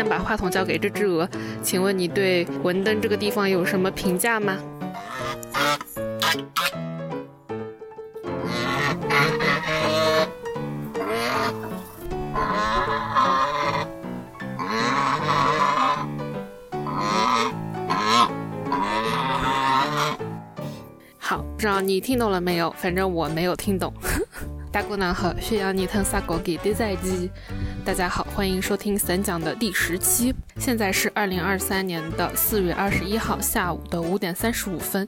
先把话筒交给这只鹅，请问你对文登这个地方有什么评价吗？好，不知道你听懂了没有？反正我没有听懂。大姑娘好，需要你腾萨狗给第赛季，大家好，欢迎收听散讲的第十期。现在是二零二三年的四月二十一号下午的五点三十五分。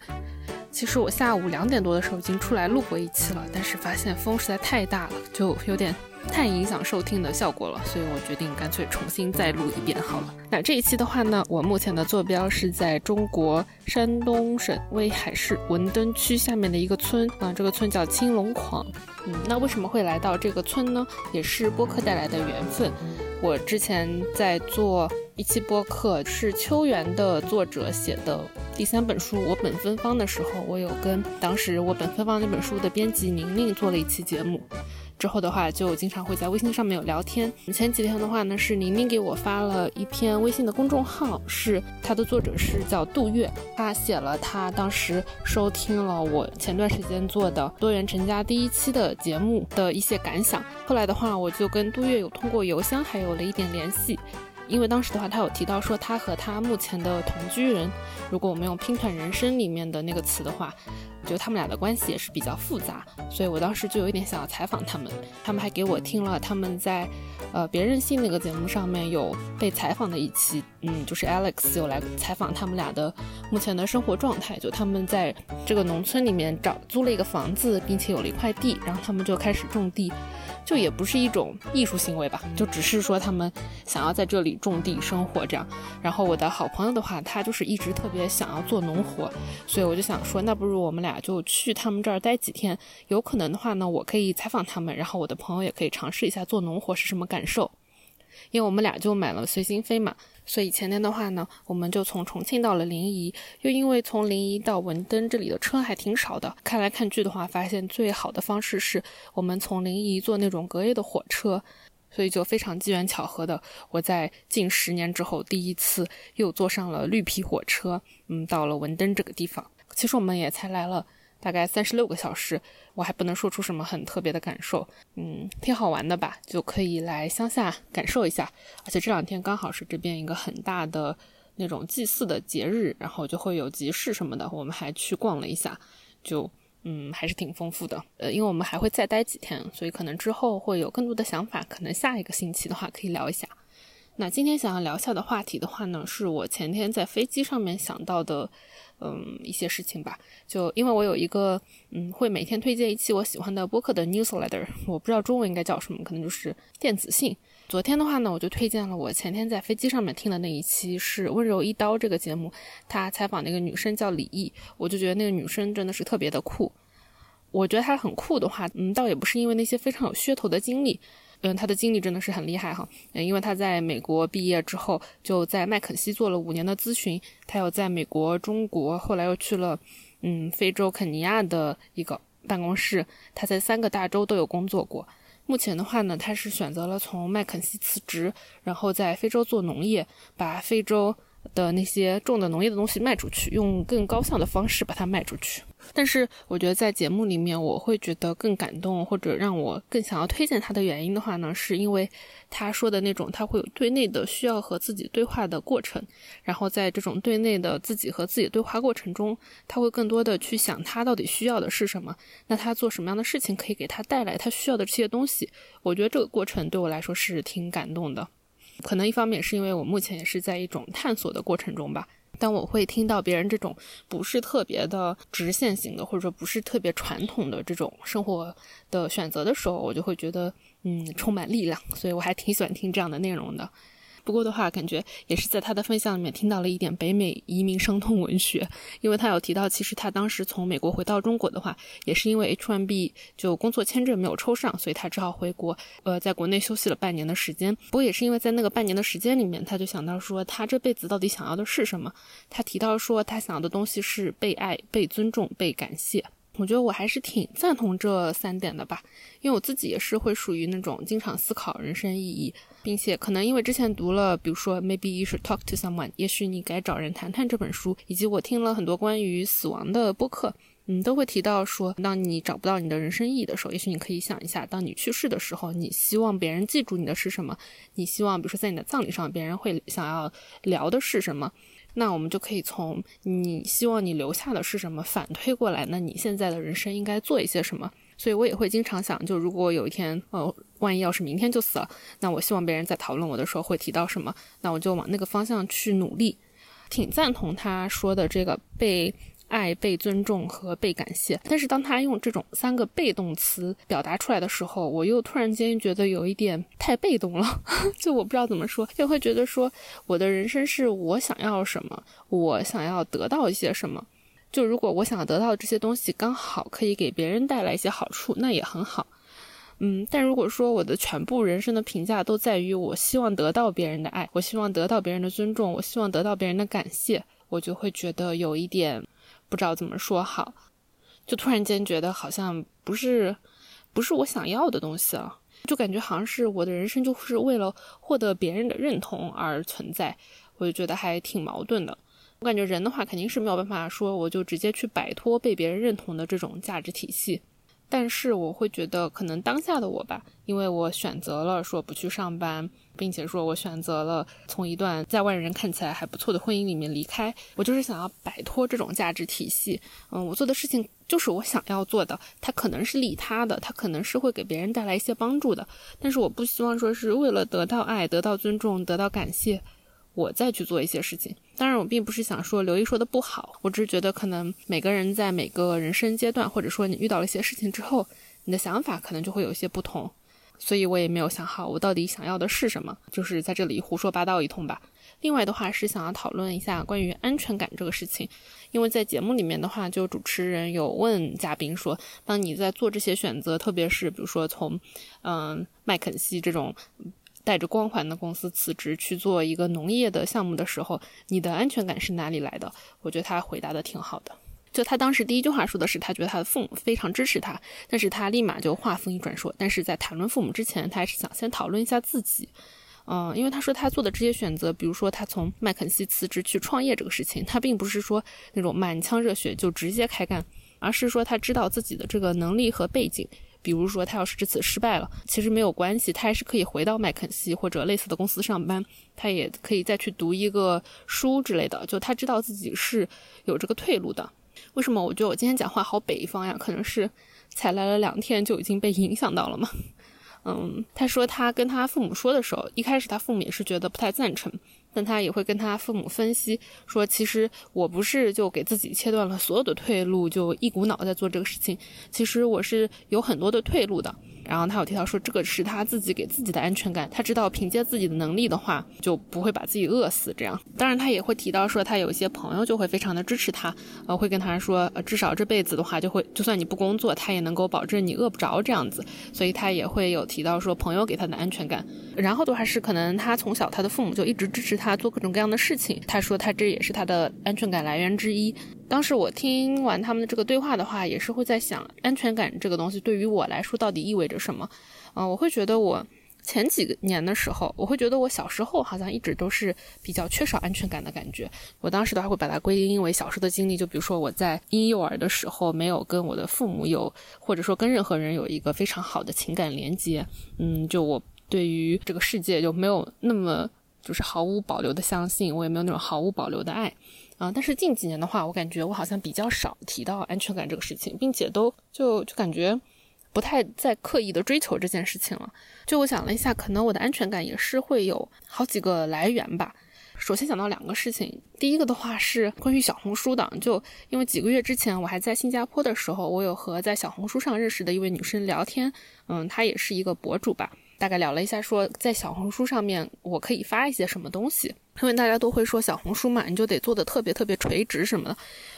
其实我下午两点多的时候已经出来录过一期了，但是发现风实在太大了，就有点。太影响收听的效果了，所以我决定干脆重新再录一遍好了。那这一期的话呢，我目前的坐标是在中国山东省威海市文登区下面的一个村啊，这个村叫青龙矿。嗯，那为什么会来到这个村呢？也是播客带来的缘分。我之前在做一期播客，是秋园的作者写的第三本书《我本芬芳》的时候，我有跟当时《我本芬芳》那本书的编辑宁宁做了一期节目。之后的话，就经常会在微信上面有聊天。前几天的话呢，是宁宁给我发了一篇微信的公众号，是他的作者是叫杜月，他写了他当时收听了我前段时间做的多元成家第一期的节目的一些感想。后来的话，我就跟杜月有通过邮箱还有了一点联系。因为当时的话，他有提到说他和他目前的同居人，如果我们用拼团人生里面的那个词的话，我觉得他们俩的关系也是比较复杂，所以我当时就有一点想要采访他们。他们还给我听了他们在呃别任性那个节目上面有被采访的一期，嗯，就是 Alex 有来采访他们俩的目前的生活状态，就他们在这个农村里面找租了一个房子，并且有了一块地，然后他们就开始种地。就也不是一种艺术行为吧，就只是说他们想要在这里种地生活这样。然后我的好朋友的话，他就是一直特别想要做农活，所以我就想说，那不如我们俩就去他们这儿待几天。有可能的话呢，我可以采访他们，然后我的朋友也可以尝试一下做农活是什么感受。因为我们俩就买了随心飞嘛。所以前天的话呢，我们就从重庆到了临沂，又因为从临沂到文登这里的车还挺少的，看来看去的话，发现最好的方式是我们从临沂坐那种隔夜的火车，所以就非常机缘巧合的，我在近十年之后第一次又坐上了绿皮火车，嗯，到了文登这个地方。其实我们也才来了。大概三十六个小时，我还不能说出什么很特别的感受，嗯，挺好玩的吧，就可以来乡下感受一下。而且这两天刚好是这边一个很大的那种祭祀的节日，然后就会有集市什么的，我们还去逛了一下，就嗯还是挺丰富的。呃，因为我们还会再待几天，所以可能之后会有更多的想法，可能下一个星期的话可以聊一下。那今天想要聊下的话题的话呢，是我前天在飞机上面想到的。嗯，一些事情吧，就因为我有一个嗯，会每天推荐一期我喜欢的播客的 newsletter，我不知道中文应该叫什么，可能就是电子信。昨天的话呢，我就推荐了我前天在飞机上面听的那一期，是《温柔一刀》这个节目，他采访那个女生叫李毅，我就觉得那个女生真的是特别的酷。我觉得她很酷的话，嗯，倒也不是因为那些非常有噱头的经历。嗯，他的经历真的是很厉害哈。嗯，因为他在美国毕业之后，就在麦肯锡做了五年的咨询。他有在美国、中国，后来又去了，嗯，非洲肯尼亚的一个办公室。他在三个大洲都有工作过。目前的话呢，他是选择了从麦肯锡辞职，然后在非洲做农业，把非洲。的那些种的农业的东西卖出去，用更高效的方式把它卖出去。但是我觉得在节目里面，我会觉得更感动，或者让我更想要推荐他的原因的话呢，是因为他说的那种他会有对内的需要和自己对话的过程，然后在这种对内的自己和自己对话过程中，他会更多的去想他到底需要的是什么，那他做什么样的事情可以给他带来他需要的这些东西。我觉得这个过程对我来说是挺感动的。可能一方面是因为我目前也是在一种探索的过程中吧，当我会听到别人这种不是特别的直线型的，或者说不是特别传统的这种生活的选择的时候，我就会觉得嗯充满力量，所以我还挺喜欢听这样的内容的。不过的话，感觉也是在他的分享里面听到了一点北美移民伤痛文学，因为他有提到，其实他当时从美国回到中国的话，也是因为 H1B 就工作签证没有抽上，所以他只好回国，呃，在国内休息了半年的时间。不过也是因为在那个半年的时间里面，他就想到说，他这辈子到底想要的是什么？他提到说，他想要的东西是被爱、被尊重、被感谢。我觉得我还是挺赞同这三点的吧，因为我自己也是会属于那种经常思考人生意义，并且可能因为之前读了，比如说 Maybe you should talk to someone，也许你该找人谈谈这本书，以及我听了很多关于死亡的播客，嗯，都会提到说，当你找不到你的人生意义的时候，也许你可以想一下，当你去世的时候，你希望别人记住你的是什么？你希望，比如说在你的葬礼上，别人会想要聊的是什么？那我们就可以从你希望你留下的是什么反推过来，那你现在的人生应该做一些什么？所以我也会经常想，就如果有一天，呃，万一要是明天就死了，那我希望别人在讨论我的时候会提到什么？那我就往那个方向去努力。挺赞同他说的这个被。爱、被尊重和被感谢，但是当他用这种三个被动词表达出来的时候，我又突然间觉得有一点太被动了，就我不知道怎么说，就会觉得说我的人生是我想要什么，我想要得到一些什么，就如果我想要得到这些东西刚好可以给别人带来一些好处，那也很好，嗯，但如果说我的全部人生的评价都在于我希望得到别人的爱，我希望得到别人的尊重，我希望得到别人的感谢，我就会觉得有一点。不知道怎么说好，就突然间觉得好像不是，不是我想要的东西了，就感觉好像是我的人生就是为了获得别人的认同而存在，我就觉得还挺矛盾的。我感觉人的话肯定是没有办法说，我就直接去摆脱被别人认同的这种价值体系。但是我会觉得，可能当下的我吧，因为我选择了说不去上班，并且说我选择了从一段在外人看起来还不错的婚姻里面离开，我就是想要摆脱这种价值体系。嗯，我做的事情就是我想要做的，它可能是利他的，它可能是会给别人带来一些帮助的，但是我不希望说是为了得到爱、得到尊重、得到感谢。我再去做一些事情，当然我并不是想说刘毅说的不好，我只是觉得可能每个人在每个人生阶段，或者说你遇到了一些事情之后，你的想法可能就会有一些不同，所以我也没有想好我到底想要的是什么，就是在这里胡说八道一通吧。另外的话是想要讨论一下关于安全感这个事情，因为在节目里面的话，就主持人有问嘉宾说，当你在做这些选择，特别是比如说从嗯麦肯锡这种。带着光环的公司辞职去做一个农业的项目的时候，你的安全感是哪里来的？我觉得他回答的挺好的。就他当时第一句话说的是，他觉得他的父母非常支持他，但是他立马就话锋一转说，但是在谈论父母之前，他还是想先讨论一下自己。嗯，因为他说他做的这些选择，比如说他从麦肯锡辞职去创业这个事情，他并不是说那种满腔热血就直接开干，而是说他知道自己的这个能力和背景。比如说，他要是这次失败了，其实没有关系，他还是可以回到麦肯锡或者类似的公司上班，他也可以再去读一个书之类的。就他知道自己是有这个退路的。为什么我觉得我今天讲话好北方呀？可能是才来了两天就已经被影响到了嘛。嗯，他说他跟他父母说的时候，一开始他父母也是觉得不太赞成。但他也会跟他父母分析说，其实我不是就给自己切断了所有的退路，就一股脑在做这个事情。其实我是有很多的退路的。然后他有提到说，这个是他自己给自己的安全感。他知道凭借自己的能力的话，就不会把自己饿死。这样，当然他也会提到说，他有一些朋友就会非常的支持他，呃，会跟他说，呃，至少这辈子的话，就会就算你不工作，他也能够保证你饿不着这样子。所以他也会有提到说，朋友给他的安全感。然后的话是，可能他从小他的父母就一直支持他做各种各样的事情。他说他这也是他的安全感来源之一。当时我听完他们的这个对话的话，也是会在想，安全感这个东西对于我来说到底意味着什么？嗯，我会觉得我前几年的时候，我会觉得我小时候好像一直都是比较缺少安全感的感觉。我当时的话会把它归因为小时候的经历，就比如说我在婴幼儿的时候没有跟我的父母有，或者说跟任何人有一个非常好的情感连接。嗯，就我对于这个世界就没有那么就是毫无保留的相信，我也没有那种毫无保留的爱。啊，但是近几年的话，我感觉我好像比较少提到安全感这个事情，并且都就就感觉不太在刻意的追求这件事情了。就我想了一下，可能我的安全感也是会有好几个来源吧。首先想到两个事情，第一个的话是关于小红书的，就因为几个月之前我还在新加坡的时候，我有和在小红书上认识的一位女生聊天，嗯，她也是一个博主吧。大概聊了一下，说在小红书上面我可以发一些什么东西，因为大家都会说小红书嘛，你就得做的特别特别垂直什么的。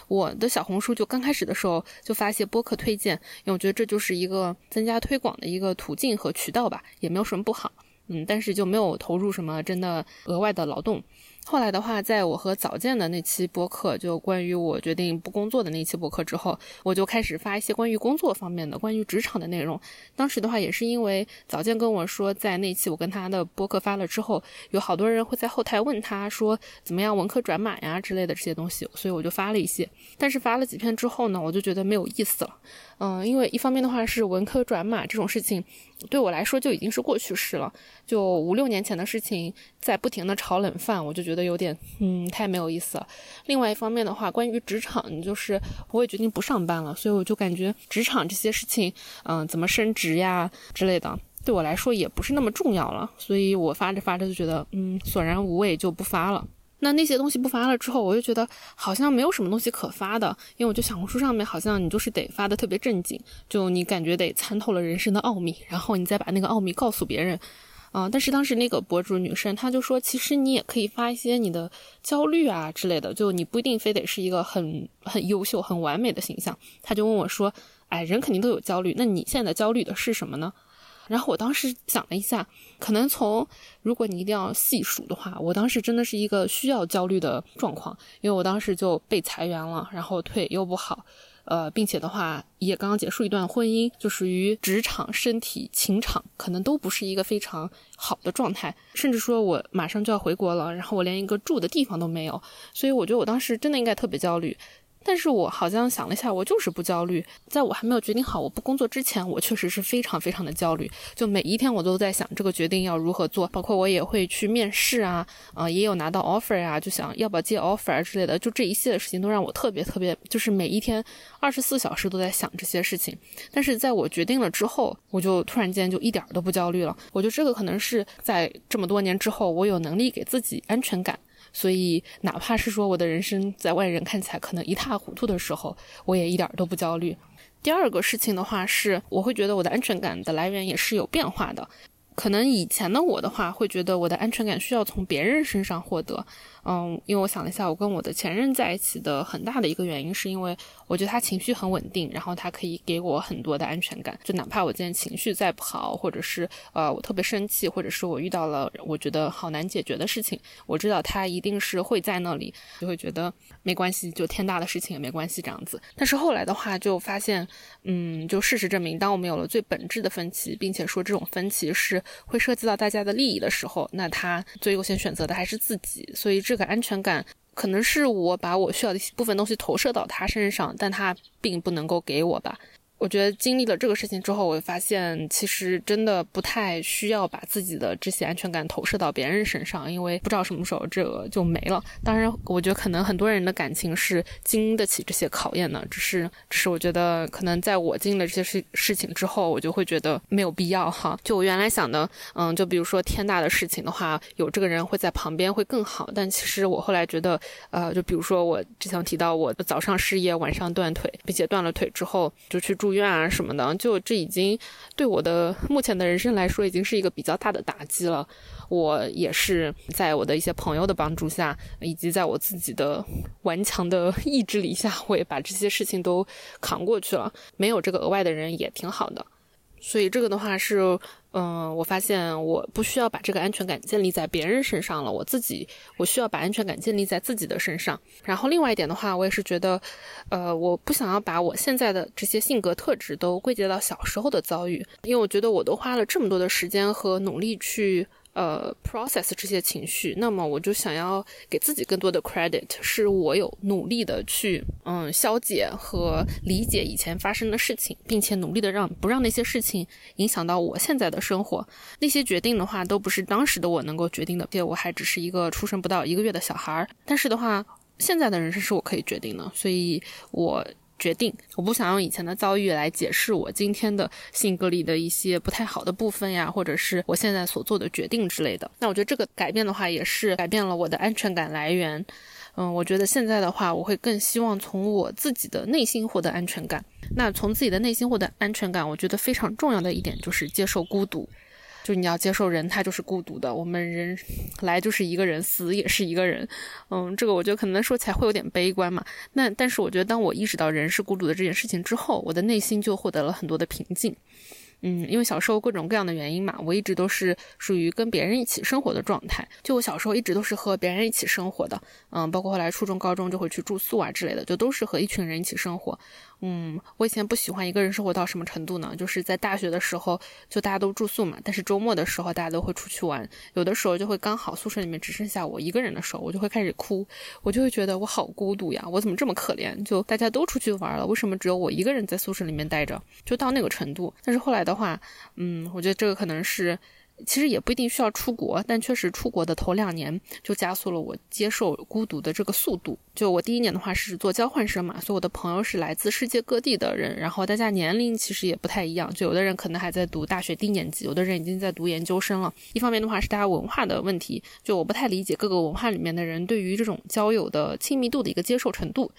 我的小红书就刚开始的时候就发一些播客推荐，因为我觉得这就是一个增加推广的一个途径和渠道吧，也没有什么不好。嗯，但是就没有投入什么真的额外的劳动。后来的话，在我和早见的那期播客，就关于我决定不工作的那期播客之后，我就开始发一些关于工作方面的、关于职场的内容。当时的话，也是因为早见跟我说，在那期我跟他的播客发了之后，有好多人会在后台问他说怎么样文科转码呀之类的这些东西，所以我就发了一些。但是发了几篇之后呢，我就觉得没有意思了。嗯，因为一方面的话是文科转码这种事情，对我来说就已经是过去式了，就五六年前的事情，在不停的炒冷饭，我就觉得有点嗯太没有意思了。另外一方面的话，关于职场，就是我也决定不上班了，所以我就感觉职场这些事情，嗯，怎么升职呀之类的，对我来说也不是那么重要了，所以我发着发着就觉得嗯索然无味，就不发了。那那些东西不发了之后，我就觉得好像没有什么东西可发的，因为我就小红书上面好像你就是得发的特别正经，就你感觉得参透了人生的奥秘，然后你再把那个奥秘告诉别人，啊，但是当时那个博主女生她就说，其实你也可以发一些你的焦虑啊之类的，就你不一定非得是一个很很优秀、很完美的形象。她就问我说，哎，人肯定都有焦虑，那你现在焦虑的是什么呢？然后我当时想了一下，可能从如果你一定要细数的话，我当时真的是一个需要焦虑的状况，因为我当时就被裁员了，然后腿又不好，呃，并且的话也刚刚结束一段婚姻，就属于职场、身体、情场可能都不是一个非常好的状态，甚至说我马上就要回国了，然后我连一个住的地方都没有，所以我觉得我当时真的应该特别焦虑。但是我好像想了一下，我就是不焦虑。在我还没有决定好我不工作之前，我确实是非常非常的焦虑。就每一天我都在想这个决定要如何做，包括我也会去面试啊，啊，也有拿到 offer 啊，就想要不要接 offer 之类的。就这一系列事情都让我特别特别，就是每一天二十四小时都在想这些事情。但是在我决定了之后，我就突然间就一点都不焦虑了。我觉得这个可能是在这么多年之后，我有能力给自己安全感。所以，哪怕是说我的人生在外人看起来可能一塌糊涂的时候，我也一点都不焦虑。第二个事情的话是，我会觉得我的安全感的来源也是有变化的。可能以前的我的话，会觉得我的安全感需要从别人身上获得。嗯，因为我想了一下，我跟我的前任在一起的很大的一个原因，是因为我觉得他情绪很稳定，然后他可以给我很多的安全感。就哪怕我今天情绪再不好，或者是呃我特别生气，或者是我遇到了我觉得好难解决的事情，我知道他一定是会在那里，就会觉得没关系，就天大的事情也没关系这样子。但是后来的话，就发现，嗯，就事实证明，当我们有了最本质的分歧，并且说这种分歧是会涉及到大家的利益的时候，那他最优先选择的还是自己。所以这。个安全感可能是我把我需要的一部分东西投射到他身上，但他并不能够给我吧。我觉得经历了这个事情之后，我发现其实真的不太需要把自己的这些安全感投射到别人身上，因为不知道什么时候这个就没了。当然，我觉得可能很多人的感情是经得起这些考验的，只是，只是我觉得可能在我经历了这些事事情之后，我就会觉得没有必要哈。就我原来想的，嗯，就比如说天大的事情的话，有这个人会在旁边会更好。但其实我后来觉得，呃，就比如说我之前提到我早上失业，晚上断腿，并且断了腿之后就去住。院啊什么的，就这已经对我的目前的人生来说，已经是一个比较大的打击了。我也是在我的一些朋友的帮助下，以及在我自己的顽强的意志力下，我也把这些事情都扛过去了。没有这个额外的人也挺好的。所以这个的话是。嗯，我发现我不需要把这个安全感建立在别人身上了，我自己我需要把安全感建立在自己的身上。然后另外一点的话，我也是觉得，呃，我不想要把我现在的这些性格特质都归结到小时候的遭遇，因为我觉得我都花了这么多的时间和努力去。呃，process 这些情绪，那么我就想要给自己更多的 credit，是我有努力的去嗯消解和理解以前发生的事情，并且努力的让不让那些事情影响到我现在的生活。那些决定的话，都不是当时的我能够决定的，且我还只是一个出生不到一个月的小孩儿。但是的话，现在的人生是我可以决定的，所以我。决定，我不想用以前的遭遇来解释我今天的性格里的一些不太好的部分呀，或者是我现在所做的决定之类的。那我觉得这个改变的话，也是改变了我的安全感来源。嗯，我觉得现在的话，我会更希望从我自己的内心获得安全感。那从自己的内心获得安全感，我觉得非常重要的一点就是接受孤独。就你要接受人，他就是孤独的。我们人来就是一个人，死也是一个人。嗯，这个我觉得可能说起来会有点悲观嘛。那但是我觉得，当我意识到人是孤独的这件事情之后，我的内心就获得了很多的平静。嗯，因为小时候各种各样的原因嘛，我一直都是属于跟别人一起生活的状态。就我小时候一直都是和别人一起生活的，嗯，包括后来初中、高中就会去住宿啊之类的，就都是和一群人一起生活。嗯，我以前不喜欢一个人生活到什么程度呢？就是在大学的时候，就大家都住宿嘛，但是周末的时候大家都会出去玩，有的时候就会刚好宿舍里面只剩下我一个人的时候，我就会开始哭，我就会觉得我好孤独呀，我怎么这么可怜？就大家都出去玩了，为什么只有我一个人在宿舍里面待着？就到那个程度。但是后来的话，嗯，我觉得这个可能是。其实也不一定需要出国，但确实出国的头两年就加速了我接受孤独的这个速度。就我第一年的话是做交换生嘛，所以我的朋友是来自世界各地的人，然后大家年龄其实也不太一样，就有的人可能还在读大学低年级，有的人已经在读研究生了。一方面的话是大家文化的问题，就我不太理解各个文化里面的人对于这种交友的亲密度的一个接受程度。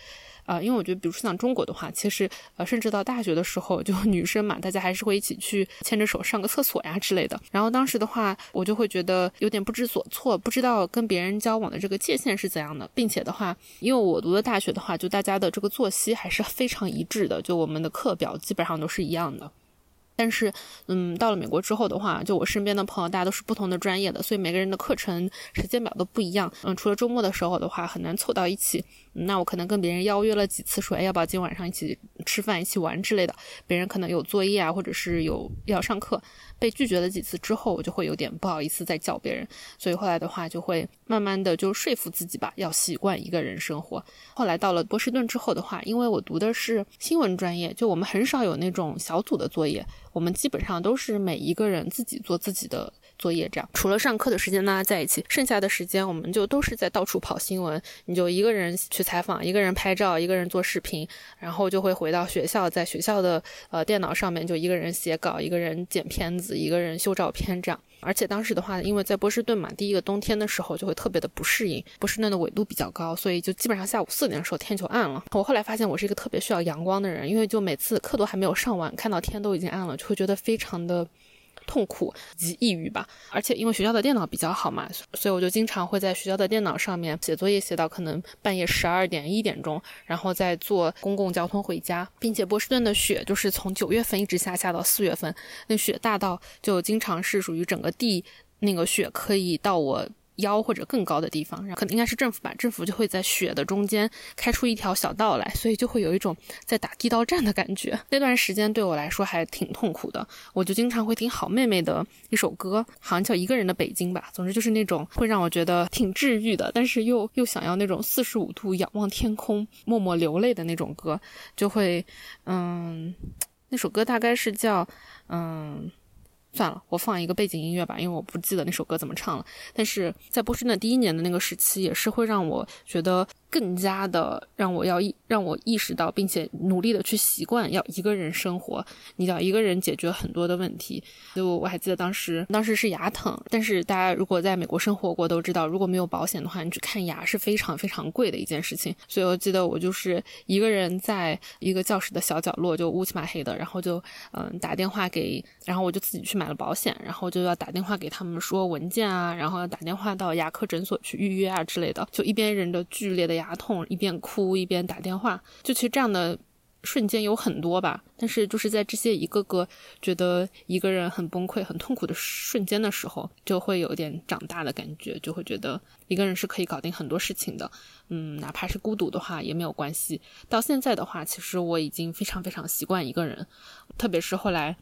啊，因为我觉得，比如说像中国的话，其实呃，甚至到大学的时候，就 女生嘛，大家还是会一起去牵着手上个厕所呀之类的。然后当时的话，我就会觉得有点不知所措，不知道跟别人交往的这个界限是怎样的，并且的话，因为我读的大学的话，就大家的这个作息还是非常一致的，就我们的课表基本上都是一样的。但是，嗯，到了美国之后的话，就我身边的朋友，大家都是不同的专业的，所以每个人的课程时间表都不一样。嗯，除了周末的时候的话，很难凑到一起。那我可能跟别人邀约了几次，说，哎，要不要今晚上一起吃饭、一起玩之类的？别人可能有作业啊，或者是有要上课，被拒绝了几次之后，我就会有点不好意思再叫别人。所以后来的话，就会慢慢的就说服自己吧，要习惯一个人生活。后来到了波士顿之后的话，因为我读的是新闻专业，就我们很少有那种小组的作业，我们基本上都是每一个人自己做自己的。作业这样，除了上课的时间大家在一起，剩下的时间我们就都是在到处跑新闻。你就一个人去采访，一个人拍照，一个人做视频，然后就会回到学校，在学校的呃电脑上面就一个人写稿，一个人剪片子，一个人修照片这样。而且当时的话，因为在波士顿嘛，第一个冬天的时候就会特别的不适应。波士顿的纬度比较高，所以就基本上下午四点的时候天就暗了。我后来发现我是一个特别需要阳光的人，因为就每次课都还没有上完，看到天都已经暗了，就会觉得非常的。痛苦及抑郁吧，而且因为学校的电脑比较好嘛，所以我就经常会在学校的电脑上面写作业，写到可能半夜十二点一点钟，然后再坐公共交通回家。并且波士顿的雪就是从九月份一直下下到四月份，那雪大到就经常是属于整个地那个雪可以到我。腰或者更高的地方，然后可能应该是政府吧，政府就会在雪的中间开出一条小道来，所以就会有一种在打地道战的感觉。那段时间对我来说还挺痛苦的，我就经常会听好妹妹的一首歌，好像叫《一个人的北京》吧。总之就是那种会让我觉得挺治愈的，但是又又想要那种四十五度仰望天空、默默流泪的那种歌，就会，嗯，那首歌大概是叫，嗯。算了，我放一个背景音乐吧，因为我不记得那首歌怎么唱了。但是在波士顿第一年的那个时期，也是会让我觉得。更加的让我要意让我意识到，并且努力的去习惯要一个人生活，你要一个人解决很多的问题。就我还记得当时，当时是牙疼，但是大家如果在美国生活过都知道，如果没有保险的话，你去看牙是非常非常贵的一件事情。所以我记得我就是一个人在一个教室的小角落，就乌漆嘛黑的，然后就嗯打电话给，然后我就自己去买了保险，然后就要打电话给他们说文件啊，然后要打电话到牙科诊所去预约啊之类的，就一边忍着剧烈的牙。牙痛，一边哭一边打电话，就其实这样的瞬间有很多吧。但是就是在这些一个个觉得一个人很崩溃、很痛苦的瞬间的时候，就会有点长大的感觉，就会觉得一个人是可以搞定很多事情的。嗯，哪怕是孤独的话也没有关系。到现在的话，其实我已经非常非常习惯一个人，特别是后来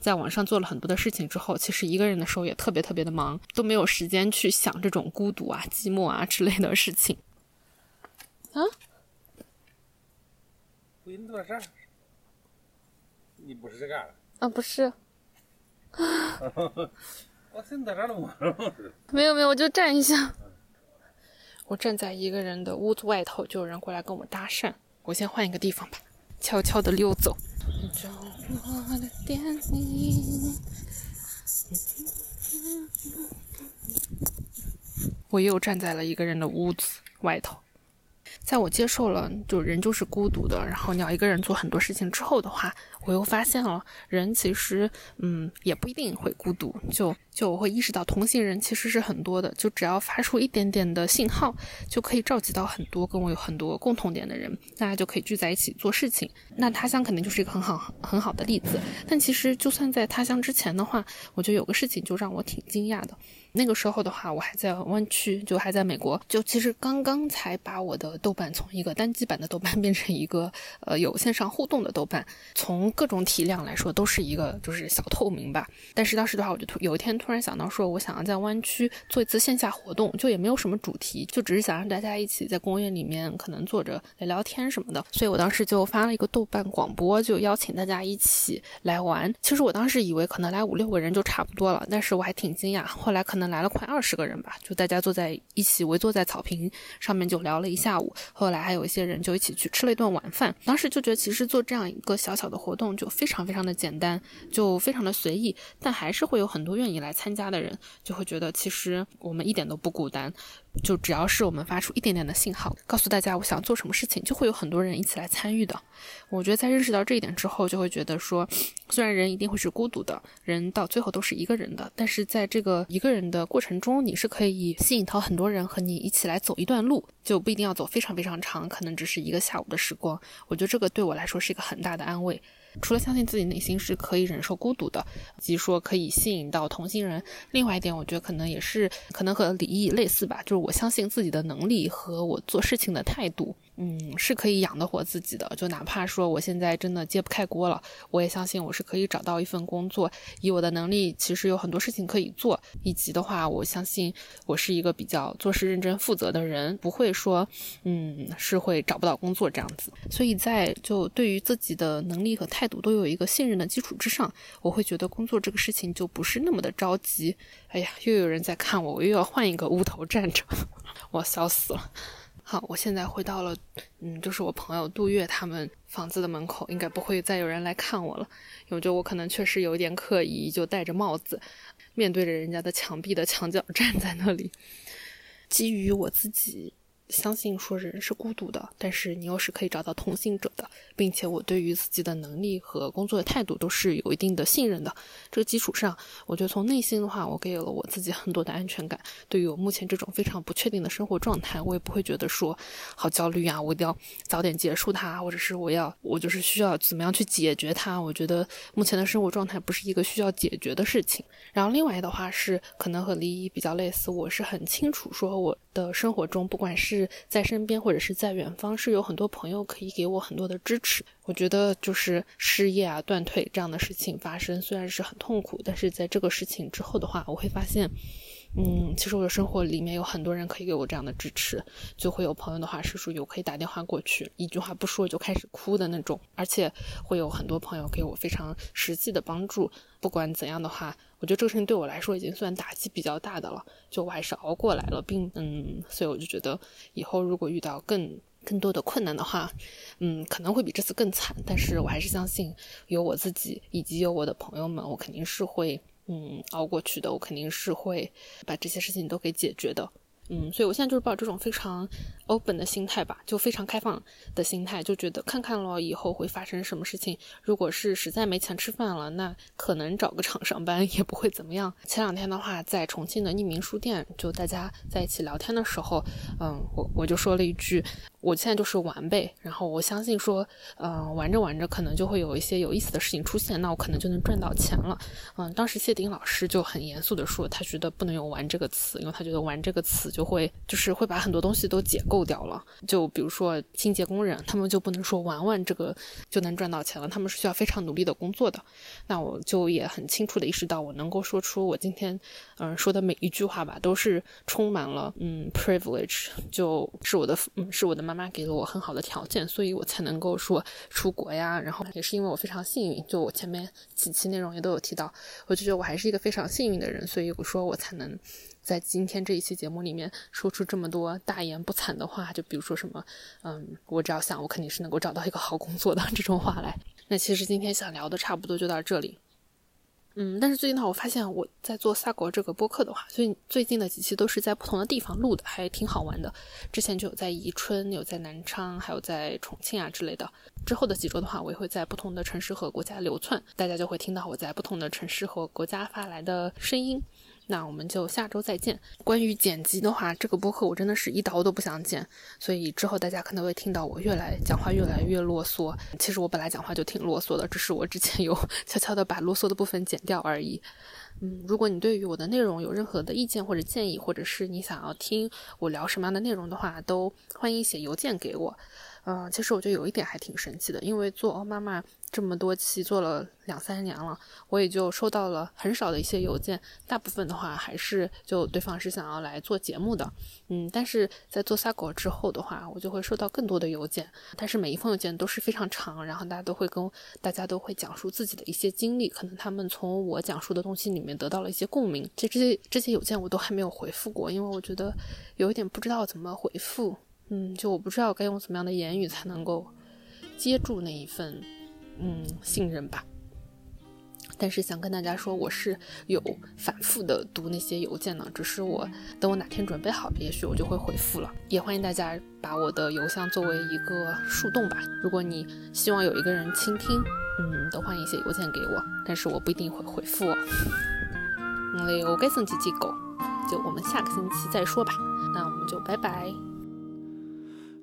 在网上做了很多的事情之后，其实一个人的时候也特别特别的忙，都没有时间去想这种孤独啊、寂寞啊之类的事情。啊？不，你做啥？你不是这干的？啊，不是。我听在这了吗？没有没有，我就站一下。我站在一个人的屋子外头，就有人过来跟我搭讪。我先换一个地方吧，悄悄的溜走。我又站在了一个人的屋子外头。在我接受了就人就是孤独的，然后你要一个人做很多事情之后的话，我又发现了人其实嗯也不一定会孤独，就就我会意识到同行人其实是很多的，就只要发出一点点的信号，就可以召集到很多跟我有很多共同点的人，大家就可以聚在一起做事情。那他乡肯定就是一个很好很好的例子，但其实就算在他乡之前的话，我觉得有个事情就让我挺惊讶的。那个时候的话，我还在湾区，就还在美国，就其实刚刚才把我的豆瓣从一个单机版的豆瓣 变成一个呃有线上互动的豆瓣，从各种体量来说都是一个就是小透明吧。但是当时的话，我就突有一天突然想到说，我想要在湾区做一次线下活动，就也没有什么主题，就只是想让大家一起在公园里面可能坐着聊聊天什么的。所以我当时就发了一个豆瓣广播，就邀请大家一起来玩。其实我当时以为可能来五六个人就差不多了，但是我还挺惊讶，后来可能来了快二十个人吧，就大家坐在一起围坐在草坪上面就聊了一下午。后来还有一些人就一起去吃了一顿晚饭。当时就觉得其实做这样一个小小的活动动就非常非常的简单，就非常的随意，但还是会有很多愿意来参加的人，就会觉得其实我们一点都不孤单。就只要是我们发出一点点的信号，告诉大家我想做什么事情，就会有很多人一起来参与的。我觉得在认识到这一点之后，就会觉得说，虽然人一定会是孤独的，人到最后都是一个人的，但是在这个一个人的过程中，你是可以吸引到很多人和你一起来走一段路，就不一定要走非常非常长，可能只是一个下午的时光。我觉得这个对我来说是一个很大的安慰。除了相信自己内心是可以忍受孤独的，及说可以吸引到同行人，另外一点，我觉得可能也是可能和李毅类似吧，就是我我相信自己的能力和我做事情的态度。嗯，是可以养得活自己的。就哪怕说我现在真的揭不开锅了，我也相信我是可以找到一份工作。以我的能力，其实有很多事情可以做。以及的话，我相信我是一个比较做事认真负责的人，不会说，嗯，是会找不到工作这样子。所以在就对于自己的能力和态度都有一个信任的基础之上，我会觉得工作这个事情就不是那么的着急。哎呀，又有人在看我，我又要换一个屋头站着，我笑死了。好，我现在回到了，嗯，就是我朋友杜月他们房子的门口，应该不会再有人来看我了，因为就我可能确实有一点刻意，就戴着帽子，面对着人家的墙壁的墙角 站在那里，基于我自己。相信说人是孤独的，但是你又是可以找到同行者的，并且我对于自己的能力和工作的态度都是有一定的信任的。这个基础上，我觉得从内心的话，我给了我自己很多的安全感。对于我目前这种非常不确定的生活状态，我也不会觉得说好焦虑啊，我一定要早点结束它，或者是我要我就是需要怎么样去解决它。我觉得目前的生活状态不是一个需要解决的事情。然后另外的话是可能和李一比较类似，我是很清楚说我的生活中不管是是在身边或者是在远方，是有很多朋友可以给我很多的支持。我觉得就是失业啊、断腿这样的事情发生，虽然是很痛苦，但是在这个事情之后的话，我会发现，嗯，其实我的生活里面有很多人可以给我这样的支持。就会有朋友的话是属于我可以打电话过去，一句话不说就开始哭的那种，而且会有很多朋友给我非常实际的帮助。不管怎样的话。我觉得这个事情对我来说已经算打击比较大的了，就我还是熬过来了，并嗯，所以我就觉得以后如果遇到更更多的困难的话，嗯，可能会比这次更惨，但是我还是相信有我自己以及有我的朋友们，我肯定是会嗯熬过去的，我肯定是会把这些事情都给解决的。嗯，所以我现在就是抱这种非常 open 的心态吧，就非常开放的心态，就觉得看看了以后会发生什么事情。如果是实在没钱吃饭了，那可能找个厂上班 也不会怎么样。前两天的话，在重庆的匿名书店，就大家在一起聊天的时候，嗯，我我就说了一句。我现在就是玩呗，然后我相信说，嗯，玩着玩着可能就会有一些有意思的事情出现，那我可能就能赚到钱了。嗯，当时谢顶老师就很严肃的说，他觉得不能用“玩”这个词，因为他觉得“玩”这个词就会就是会把很多东西都解构掉了。就比如说清洁工人，他们就不能说玩玩这个就能赚到钱了，他们是需要非常努力的工作的。那我就也很清楚的意识到，我能够说出我今天嗯说的每一句话吧，都是充满了嗯 privilege，就是我的嗯是我的。妈妈给了我很好的条件，所以我才能够说出国呀。然后也是因为我非常幸运，就我前面几期内容也都有提到，我就觉得我还是一个非常幸运的人，所以我说我才能在今天这一期节目里面说出这么多大言不惭的话。就比如说什么，嗯，我只要想，我肯定是能够找到一个好工作的这种话来。那其实今天想聊的差不多就到这里。嗯，但是最近呢，我发现我在做萨国这个播客的话，最最近的几期都是在不同的地方录的，还挺好玩的。之前就有在宜春，有在南昌，还有在重庆啊之类的。之后的几周的话，我也会在不同的城市和国家流窜，大家就会听到我在不同的城市和国家发来的声音。那我们就下周再见。关于剪辑的话，这个播客我真的是一刀都不想剪，所以之后大家可能会听到我越来讲话越来越啰嗦。其实我本来讲话就挺啰嗦的，只是我之前有 悄悄的把啰嗦的部分剪掉而已。嗯，如果你对于我的内容有任何的意见或者建议，或者是你想要听我聊什么样的内容的话，都欢迎写邮件给我。嗯，其实我觉得有一点还挺神奇的，因为做欧妈妈这么多期，做了两三年了，我也就收到了很少的一些邮件，大部分的话还是就对方是想要来做节目的。嗯，但是在做撒狗之后的话，我就会收到更多的邮件，但是每一封邮件都是非常长，然后大家都会跟大家都会讲述自己的一些经历，可能他们从我讲述的东西里面得到了一些共鸣。其实这些这些邮件我都还没有回复过，因为我觉得有一点不知道怎么回复。嗯，就我不知道该用怎么样的言语才能够接住那一份嗯信任吧。但是想跟大家说，我是有反复的读那些邮件呢，只是我等我哪天准备好，也许我就会回复了。也欢迎大家把我的邮箱作为一个树洞吧。如果你希望有一个人倾听，嗯，都欢迎写邮件给我，但是我不一定会回复哦。嗯，我该送几几狗，就我们下个星期再说吧。那我们就拜拜。